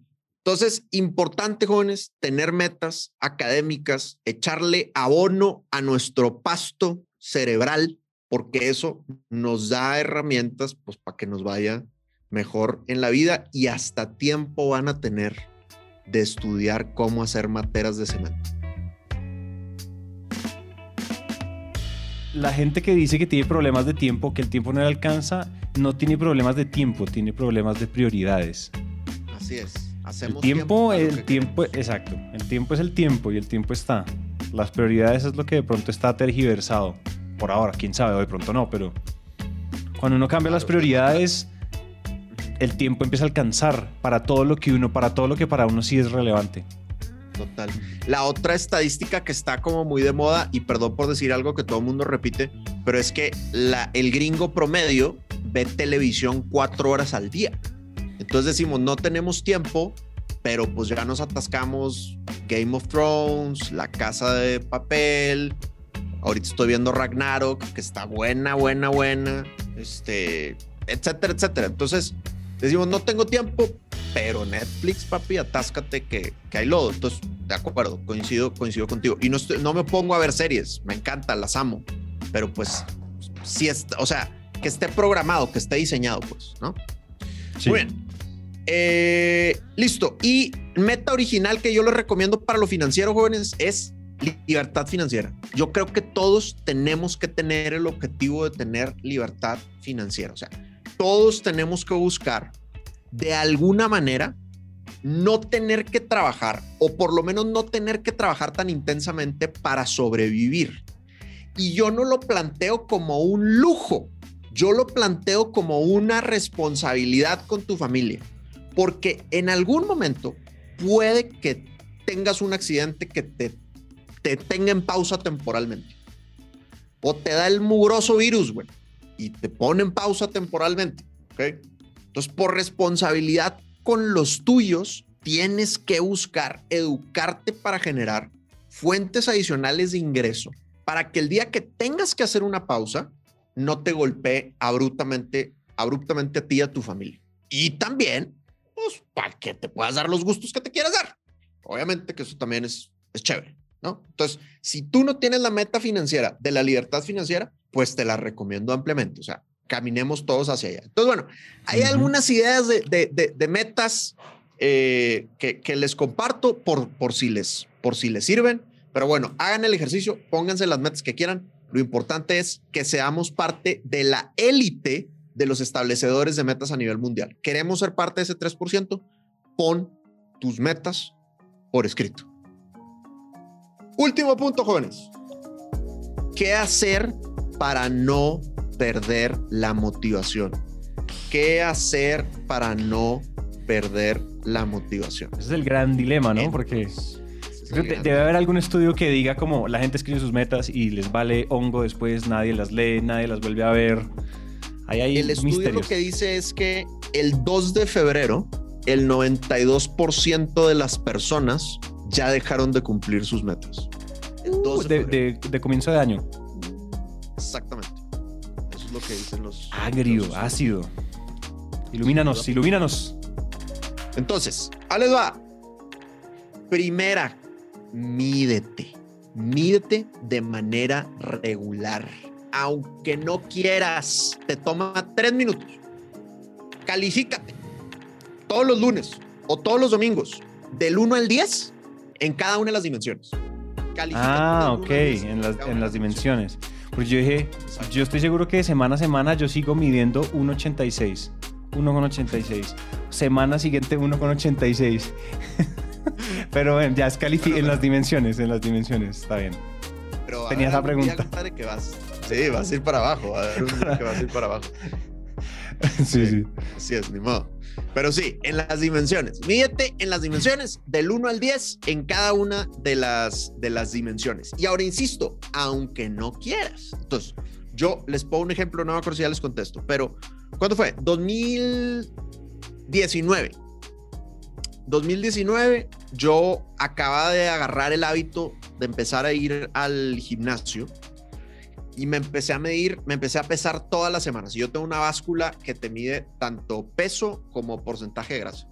Entonces, importante, jóvenes, tener metas académicas, echarle abono a nuestro pasto cerebral, porque eso nos da herramientas pues, para que nos vaya mejor en la vida y hasta tiempo van a tener de estudiar cómo hacer materas de cemento. La gente que dice que tiene problemas de tiempo, que el tiempo no le alcanza, no tiene problemas de tiempo, tiene problemas de prioridades. Así es. Hacemos el tiempo, el tiempo, exacto. El tiempo es el tiempo y el tiempo está. Las prioridades es lo que de pronto está tergiversado. Por ahora, quién sabe, de pronto no, pero cuando uno cambia las prioridades, el tiempo empieza a alcanzar para todo lo que uno, para todo lo que para uno sí es relevante. Total. La otra estadística que está como muy de moda, y perdón por decir algo que todo el mundo repite, pero es que el gringo promedio ve televisión cuatro horas al día. Entonces decimos, no tenemos tiempo, pero pues ya nos atascamos Game of Thrones, La Casa de Papel, ahorita estoy viendo Ragnarok, que está buena, buena, buena, este, etcétera, etcétera. Entonces decimos, no tengo tiempo, pero Netflix, papi, atáscate que, que hay lodo. Entonces, de acuerdo, coincido, coincido contigo. Y no, no me pongo a ver series, me encanta, las amo, pero pues, si es, o sea, que esté programado, que esté diseñado, pues, ¿no? Muy bien. Eh, listo. Y meta original que yo les recomiendo para lo financiero, jóvenes, es libertad financiera. Yo creo que todos tenemos que tener el objetivo de tener libertad financiera. O sea, todos tenemos que buscar de alguna manera no tener que trabajar o por lo menos no tener que trabajar tan intensamente para sobrevivir. Y yo no lo planteo como un lujo, yo lo planteo como una responsabilidad con tu familia, porque en algún momento puede que tengas un accidente que te, te tenga en pausa temporalmente. O te da el mugroso virus, güey, y te pone en pausa temporalmente. ¿ok? Entonces, por responsabilidad con los tuyos, tienes que buscar educarte para generar fuentes adicionales de ingreso para que el día que tengas que hacer una pausa, no te golpee abruptamente, abruptamente a ti y a tu familia. Y también, pues, para que te puedas dar los gustos que te quieras dar. Obviamente que eso también es, es chévere, ¿no? Entonces, si tú no tienes la meta financiera de la libertad financiera, pues te la recomiendo ampliamente. O sea, caminemos todos hacia allá. Entonces, bueno, hay algunas ideas de, de, de, metas eh, que, que, les comparto por, por, si les, por si les sirven. Pero bueno, hagan el ejercicio, pónganse las metas que quieran. Lo importante es que seamos parte de la élite de los establecedores de metas a nivel mundial. ¿Queremos ser parte de ese 3%? Pon tus metas por escrito. Último punto, jóvenes. ¿Qué hacer para no perder la motivación? ¿Qué hacer para no perder la motivación? Ese es el gran dilema, ¿no? Porque debe haber algún estudio que diga como la gente escribe sus metas y les vale hongo después, nadie las lee, nadie las vuelve a ver. Ahí hay el estudio lo que dice es que el 2 de febrero el 92% de las personas ya dejaron de cumplir sus metas. Uh, de, de, comienzo de año. Exactamente. Es lo que dicen los... Agrio, ácido. Ilumínanos, ilumínanos. Entonces, ahí les va. Primera, mídete. Mídete de manera regular. Aunque no quieras, te toma tres minutos. Califícate todos los lunes o todos los domingos, del 1 al 10, en cada una de las dimensiones. ah, ok, en las, en las dimensiones. Pues yo dije, yo estoy seguro que de semana a semana yo sigo midiendo 1,86. 1,86. Semana siguiente 1,86. Pero bueno, ya es calificado en las dimensiones, en las dimensiones, está bien. Pero Tenía esa pregunta. Que vas, sí, vas a ir para abajo, a ver que vas a ir para abajo. sí, sí. Así es, ni modo. Pero sí, en las dimensiones. Mídete en las dimensiones del 1 al 10 en cada una de las, de las dimensiones. Y ahora insisto, aunque no quieras. Entonces, yo les pongo un ejemplo, no me acuerdo si ya les contesto, pero ¿cuándo fue? 2019. 2019, yo acababa de agarrar el hábito de empezar a ir al gimnasio y me empecé a medir, me empecé a pesar todas las semanas. Yo tengo una báscula que te mide tanto peso como porcentaje de grasa.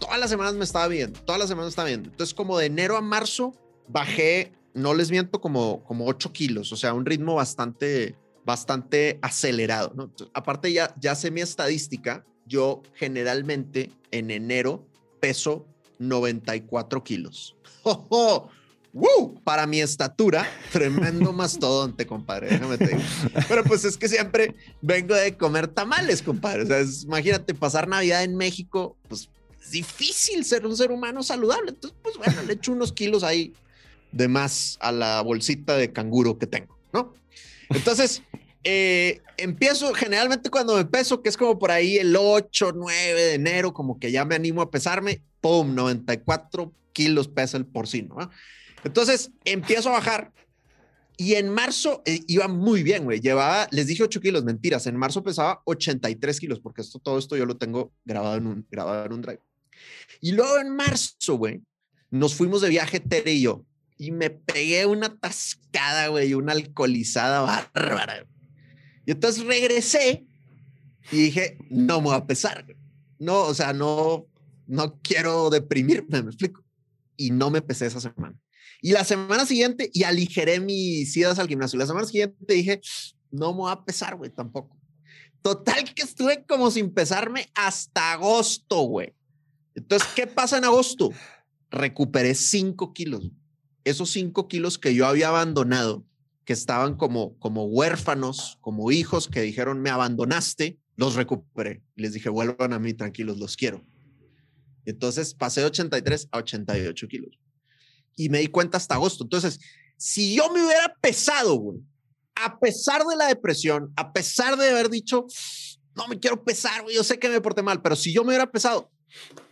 todas las semanas me estaba viendo, todas las semanas me estaba viendo. Entonces, como de enero a marzo, bajé, no les miento, como, como 8 kilos, o sea, un ritmo bastante, bastante acelerado. aparte, ya, ya sé mi estadística. Yo generalmente en enero peso 94 kilos. ¡Oh, oh! ¡Woo! Para mi estatura, tremendo mastodonte, compadre. Déjame te digo. Pero pues es que siempre vengo de comer tamales, compadre. O sea, imagínate pasar Navidad en México, pues es difícil ser un ser humano saludable. Entonces, pues bueno, le echo unos kilos ahí de más a la bolsita de canguro que tengo, ¿no? Entonces, eh, empiezo generalmente cuando me peso, que es como por ahí el 8, 9 de enero, como que ya me animo a pesarme, ¡pum! 94 kilos pesa el porcino, ¿no? Entonces empiezo a bajar y en marzo eh, iba muy bien, güey. Llevaba, les dije 8 kilos, mentiras. En marzo pesaba 83 kilos, porque esto, todo esto yo lo tengo grabado en un, grabado en un drive. Y luego en marzo, güey, nos fuimos de viaje Tere y yo. Y me pegué una tascada, güey, una alcoholizada bárbara. Y entonces regresé y dije, no me voy a pesar. No, o sea, no, no quiero deprimirme, me explico. Y no me pesé esa semana. Y la semana siguiente, y aligeré mis idas al gimnasio. La semana siguiente dije, no me voy a pesar, güey, tampoco. Total que estuve como sin pesarme hasta agosto, güey. Entonces, ¿qué pasa en agosto? Recuperé 5 kilos. Esos 5 kilos que yo había abandonado, que estaban como, como huérfanos, como hijos que dijeron, me abandonaste, los recuperé. Les dije, vuelvan a mí, tranquilos, los quiero. Entonces pasé de 83 a 88 kilos y me di cuenta hasta agosto. Entonces, si yo me hubiera pesado, güey, a pesar de la depresión, a pesar de haber dicho, no me quiero pesar, güey, yo sé que me porté mal, pero si yo me hubiera pesado,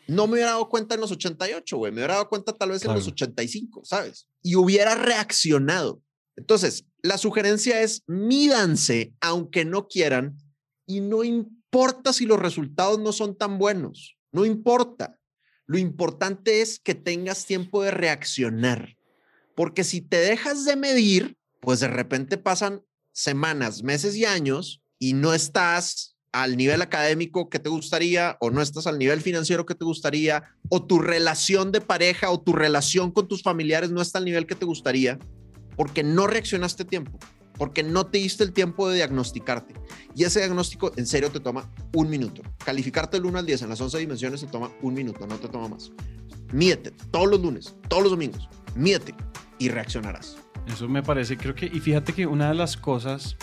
no me hubiera dado cuenta en los 88, güey, me hubiera dado cuenta tal vez en los 85, ¿sabes? Y hubiera reaccionado. Entonces, la sugerencia es mídanse aunque no quieran y no importa si los resultados no son tan buenos, no importa. Lo importante es que tengas tiempo de reaccionar, porque si te dejas de medir, pues de repente pasan semanas, meses y años y no estás al nivel académico que te gustaría o no estás al nivel financiero que te gustaría o tu relación de pareja o tu relación con tus familiares no está al nivel que te gustaría porque no reaccionaste tiempo, porque no te diste el tiempo de diagnosticarte. Y ese diagnóstico en serio te toma un minuto. Calificarte del 1 al 10 en las 11 dimensiones te toma un minuto, no te toma más. Mídete todos los lunes, todos los domingos, mídete y reaccionarás. Eso me parece, creo que, y fíjate que una de las cosas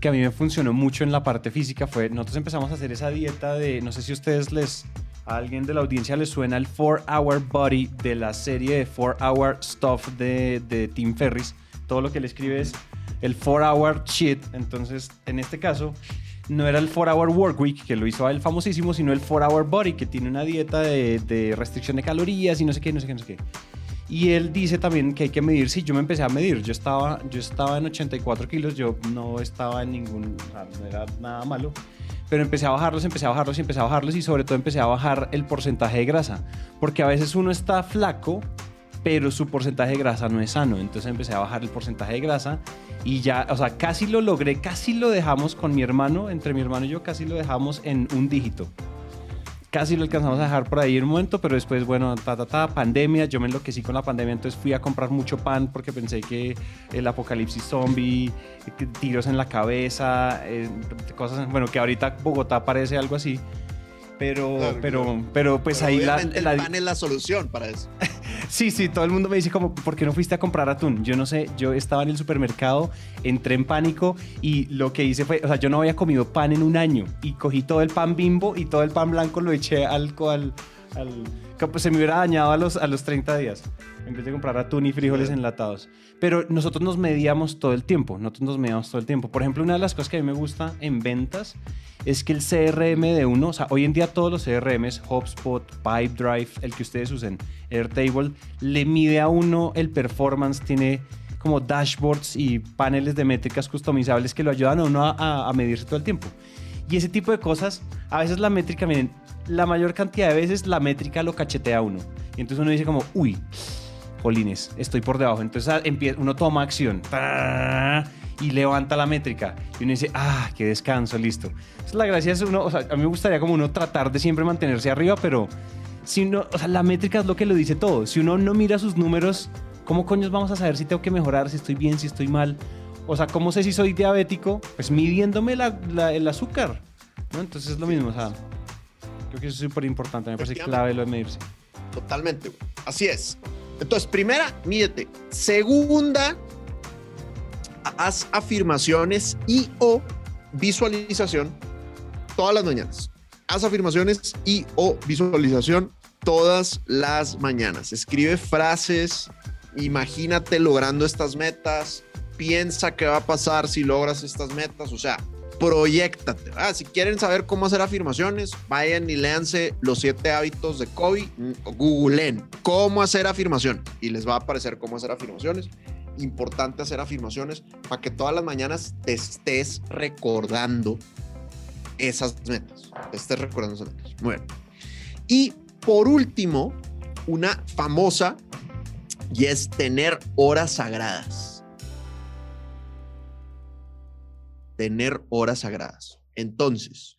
que a mí me funcionó mucho en la parte física fue, nosotros empezamos a hacer esa dieta de, no sé si ustedes les, a alguien de la audiencia les suena el 4 Hour Body de la serie de 4 Hour Stuff de, de Tim Ferris. Todo lo que él escribe es el 4 Hour Shit. Entonces, en este caso, no era el 4 Hour Work Week, que lo hizo él famosísimo, sino el 4 Hour Body, que tiene una dieta de, restricción de calorías y no sé qué, no sé qué, no sé qué. Y él dice también que hay que medir. Sí, yo me empecé a medir. Yo estaba, yo estaba en 84 kilos, yo no estaba en ningún, no era nada malo. Pero empecé a bajarlos, empecé a bajarlos y empecé a bajarlos y sobre todo empecé a bajar el porcentaje de grasa. Porque a veces uno está flaco, pero su porcentaje de grasa no es sano. Entonces empecé a bajar el porcentaje de grasa y ya, o sea, casi lo logré, casi lo dejamos con mi hermano, entre mi hermano y yo, casi lo dejamos en un dígito casi lo alcanzamos a dejar por ahí un momento, pero después, bueno, ta, ta, ta, pandemia, yo me enloquecí con la pandemia, entonces fui a comprar mucho pan porque pensé que el apocalipsis zombie, tiros en la cabeza, eh, cosas, bueno, que ahorita Bogotá parece algo así. Pero, pero, pero pues ahí la, el pan es la solución para eso. Sí, sí, todo el mundo me dice como, ¿por qué no fuiste a comprar atún? Yo no sé, yo estaba en el supermercado, entré en pánico y lo que hice fue, o sea, yo no había comido pan en un año y cogí todo el pan bimbo y todo el pan blanco lo eché al, al, al pues se me hubiera dañado a los, a los 30 días en vez de comprar atún y frijoles enlatados. Pero nosotros nos medíamos todo el tiempo, nosotros nos medíamos todo el tiempo. Por ejemplo, una de las cosas que a mí me gusta en ventas es que el CRM de uno, o sea, hoy en día todos los CRMs, HubSpot, Pipedrive, el que ustedes usen, Airtable, le mide a uno el performance, tiene como dashboards y paneles de métricas customizables que lo ayudan a uno a, medirse todo el tiempo. Y ese tipo de cosas, a veces la métrica, miren, la mayor cantidad de veces la métrica lo cachetea a uno. Y entonces uno dice como, uy, jolines, estoy por debajo. Entonces ah, uno toma acción y levanta la métrica. Y uno dice, ah, qué descanso, listo. Es la gracia es uno, o sea, a mí me gustaría como uno tratar de siempre mantenerse arriba, pero si uno, o sea, la métrica es lo que lo dice todo. Si uno no mira sus números, ¿cómo coños vamos a saber si tengo que mejorar, si estoy bien, si estoy mal? O sea, ¿cómo sé si soy diabético? Pues midiéndome el azúcar. ¿no? Entonces es lo mismo, o sea, creo que eso es súper importante, me parece clave lo de medirse. Totalmente, así es. Entonces, primera, mídete. Segunda, haz afirmaciones y o visualización todas las mañanas. Haz afirmaciones y o visualización todas las mañanas. Escribe frases, imagínate logrando estas metas, piensa qué va a pasar si logras estas metas, o sea, proyectate. Ah, si quieren saber cómo hacer afirmaciones, vayan y léanse los siete hábitos de Kobe, googleen cómo hacer afirmación y les va a aparecer cómo hacer afirmaciones importante hacer afirmaciones para que todas las mañanas te estés recordando esas metas. Te estés recordando esas metas. Muy bien. Y por último, una famosa y es tener horas sagradas. Tener horas sagradas. Entonces,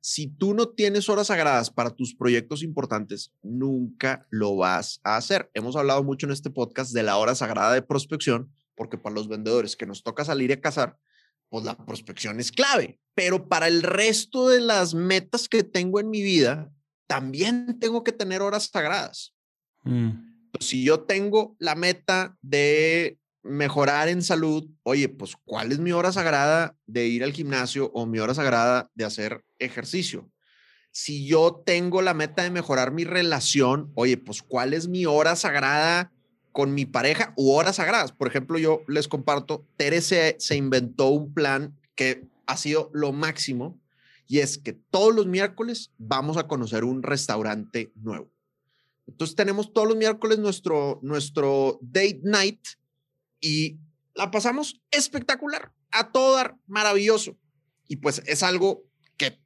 si tú no tienes horas sagradas para tus proyectos importantes, nunca lo vas a hacer. Hemos hablado mucho en este podcast de la hora sagrada de prospección, porque para los vendedores que nos toca salir a cazar, pues la prospección es clave. Pero para el resto de las metas que tengo en mi vida, también tengo que tener horas sagradas. Mm. Si yo tengo la meta de mejorar en salud, oye, pues ¿cuál es mi hora sagrada de ir al gimnasio o mi hora sagrada de hacer ejercicio? Si yo tengo la meta de mejorar mi relación, oye, pues ¿cuál es mi hora sagrada con mi pareja u horas sagradas. Por ejemplo, yo les comparto, Tere se, se inventó un plan que ha sido lo máximo y es que todos los miércoles vamos a conocer un restaurante nuevo. Entonces tenemos todos los miércoles nuestro, nuestro date night y la pasamos espectacular, a todo dar, maravilloso. Y pues es algo que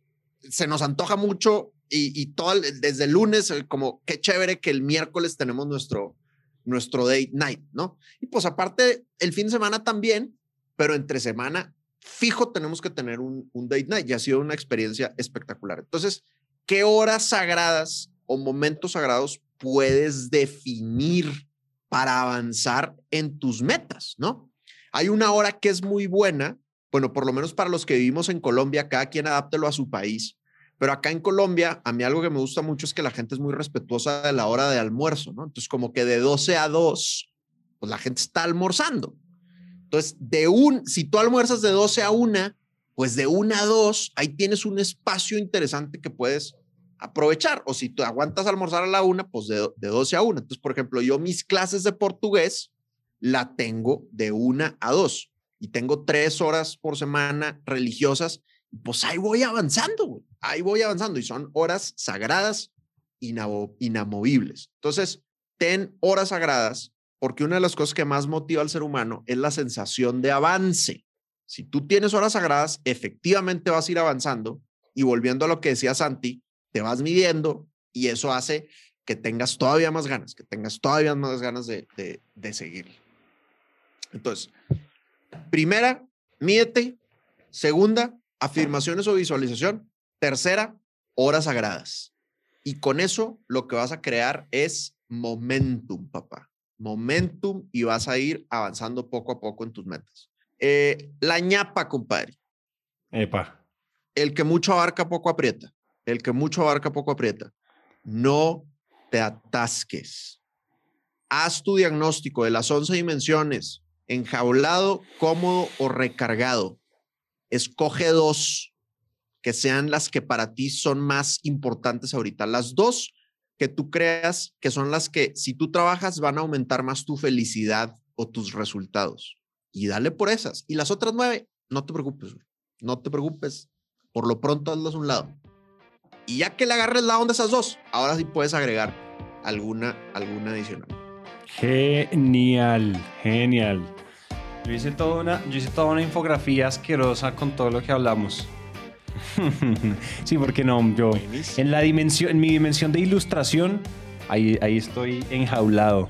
se nos antoja mucho y, todo, desde lunes, eh, como qué chévere que el miércoles tenemos nuestro, nuestro date night, ¿no? Y pues aparte, el fin de semana también, pero entre semana, fijo, tenemos que tener un, un date night y ha sido una experiencia espectacular. Entonces, ¿qué horas sagradas o momentos sagrados puedes definir para avanzar en tus metas, ¿no? Hay una hora que es muy buena, bueno, por lo menos para los que vivimos en Colombia, cada quien adáptelo a su país, pero acá en Colombia, a mí algo que me gusta mucho es que la gente es muy respetuosa de la hora de almuerzo, ¿no? Entonces, como que de 12 a 2, pues la gente está almorzando. Entonces, de un, si tú almuerzas de 12 a 1, pues de 1 a 2, ahí tienes un espacio interesante que puedes aprovechar. O si tú aguantas almorzar a la 1, pues de, de 12 a 1. Entonces, por ejemplo, yo mis clases de portugués la tengo de 1 a 2 y tengo tres horas por semana religiosas pues ahí voy avanzando, ahí voy avanzando y son horas sagradas, inamovibles. Entonces, ten horas sagradas porque una de las cosas que más motiva al ser humano es la sensación de avance. Si tú tienes horas sagradas, efectivamente vas a ir avanzando y volviendo a lo que decía Santi, te vas midiendo y eso hace que tengas todavía más ganas, que tengas todavía más ganas de, de, de seguir. Entonces, primera, mídete. Segunda, afirmaciones o visualización. Tercera, horas sagradas. Y con eso lo que vas a crear es momentum, papá. Momentum y vas a ir avanzando poco a poco en tus metas. Eh, la ñapa, compadre. Epa. El que mucho abarca, poco aprieta. El que mucho abarca, poco aprieta. No te atasques. Haz tu diagnóstico de las 11 dimensiones, enjaulado, cómodo o recargado escoge dos que sean las que para ti son más importantes ahorita. Las dos que tú creas que son las que si tú trabajas van a aumentar más tu felicidad o tus resultados. Y dale por esas. Y las otras nueve, no te preocupes, no te preocupes. Por lo pronto hazlas a un lado. Y ya que le agarres la onda a esas dos, ahora sí puedes agregar alguna, alguna adicional. Genial, genial. Yo hice, toda una, yo hice toda una infografía asquerosa con todo lo que hablamos. sí, porque no, yo en la dimensión, en mi dimensión de ilustración, ahí, ahí estoy enjaulado.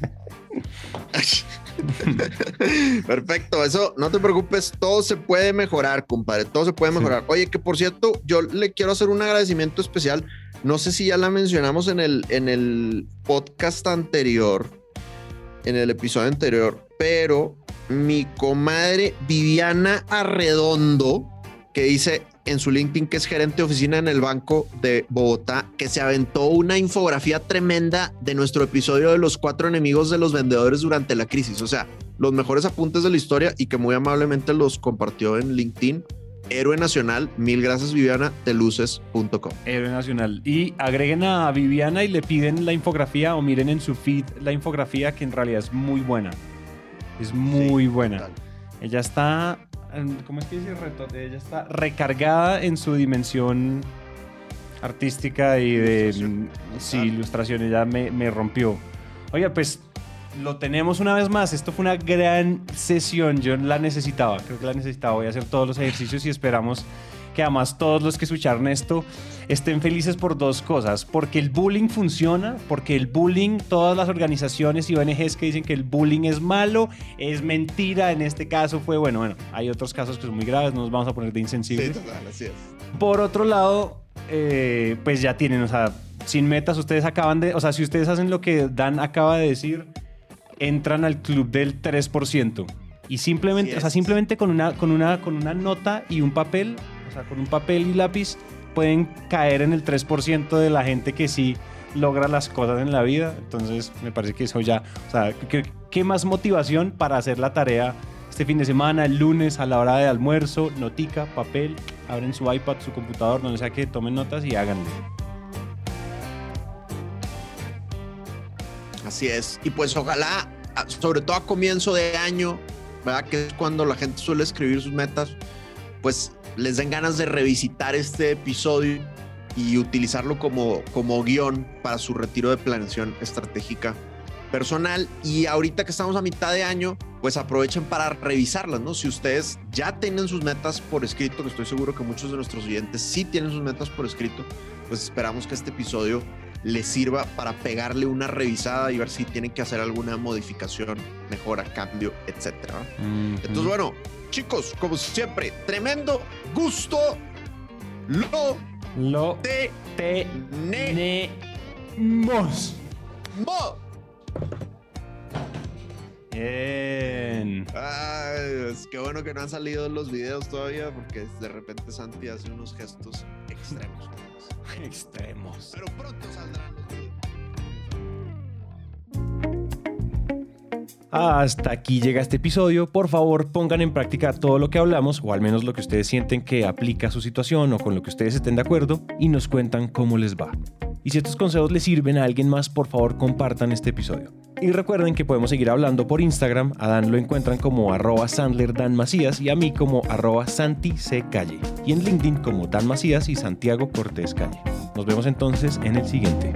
Perfecto, eso no te preocupes, todo se puede mejorar, compadre, todo se puede mejorar. Oye, que por cierto, yo le quiero hacer un agradecimiento especial. No sé si ya la mencionamos en el, en el podcast anterior, en el episodio anterior, pero mi comadre Viviana Arredondo, que dice en su LinkedIn que es gerente de oficina en el Banco de Bogotá, que se aventó una infografía tremenda de nuestro episodio de los cuatro enemigos de los vendedores durante la crisis. O sea, los mejores apuntes de la historia y que muy amablemente los compartió en LinkedIn. Héroe Nacional, mil gracias Viviana, teluces.com. Héroe Nacional. Y agreguen a Viviana y le piden la infografía o miren en su feed la infografía que en realidad es muy buena. Es muy buena. Ella está, ¿cómo es que dice? Ella está recargada en su dimensión artística y de ilustración. sí, ilustración. Ella me, me rompió. Oiga, pues lo tenemos una vez más. Esto fue una gran sesión. Yo la necesitaba. Creo que la necesitaba. Voy a hacer todos los ejercicios y esperamos que además todos los que escucharon esto estén felices por dos cosas, porque el bullying funciona, porque el bullying, todas las organizaciones y ONGs que dicen que el bullying es malo, es mentira, en este caso fue, bueno, bueno, hay otros casos que son muy graves, no nos vamos a poner de insensibles. Sí, Por otro lado, eh, pues ya tienen, o sea, sin metas, ustedes acaban de, o sea, si ustedes hacen lo que Dan acaba de decir, entran al club del 3%. Y simplemente, o sea, simplemente con una, con, una, con una nota y un papel sea, con un papel y lápiz pueden caer en el 3% de la gente que sí logra las cosas en la vida. Entonces, me parece que eso ya, o sea, ¿qué, más motivación para hacer la tarea este fin de semana, el lunes, a la hora de almuerzo, notica, papel, abren su iPad, su computador, donde sea que tomen notas y háganlo. Así es. Y pues ojalá, sobre todo a comienzo de año, ¿verdad? Que es cuando la gente suele escribir sus metas, pues les den ganas de revisitar este episodio y utilizarlo como, como guion para su retiro de planeación estratégica personal. Y ahorita que estamos a mitad de año, pues aprovechen para revisarlas, ¿no? Si ustedes ya tienen sus metas por escrito, que estoy seguro que muchos de nuestros oyentes sí tienen sus metas por escrito, pues esperamos que este episodio les sirva para pegarle una revisada y ver si tienen que hacer alguna modificación, mejora, cambio, etcétera. Entonces, bueno, chicos, como siempre, tremendo gusto. Lo, lo te, tenemos. Mo. Bien. Ay, es que bueno que no han salido los videos todavía porque de repente Santi hace unos gestos extremos. Extremos. Pero pronto saldrán los videos. Hasta aquí llega este episodio. Por favor, pongan en práctica todo lo que hablamos, o al menos lo que ustedes sienten que aplica a su situación o con lo que ustedes estén de acuerdo, y nos cuentan cómo les va. Y si estos consejos les sirven a alguien más, por favor compartan este episodio. Y recuerden que podemos seguir hablando por Instagram. A Dan lo encuentran como arroba Sandler Dan Macías y a mí como arroba Santi. Calle. Y en LinkedIn como Dan Macías y Santiago Cortés Calle. Nos vemos entonces en el siguiente.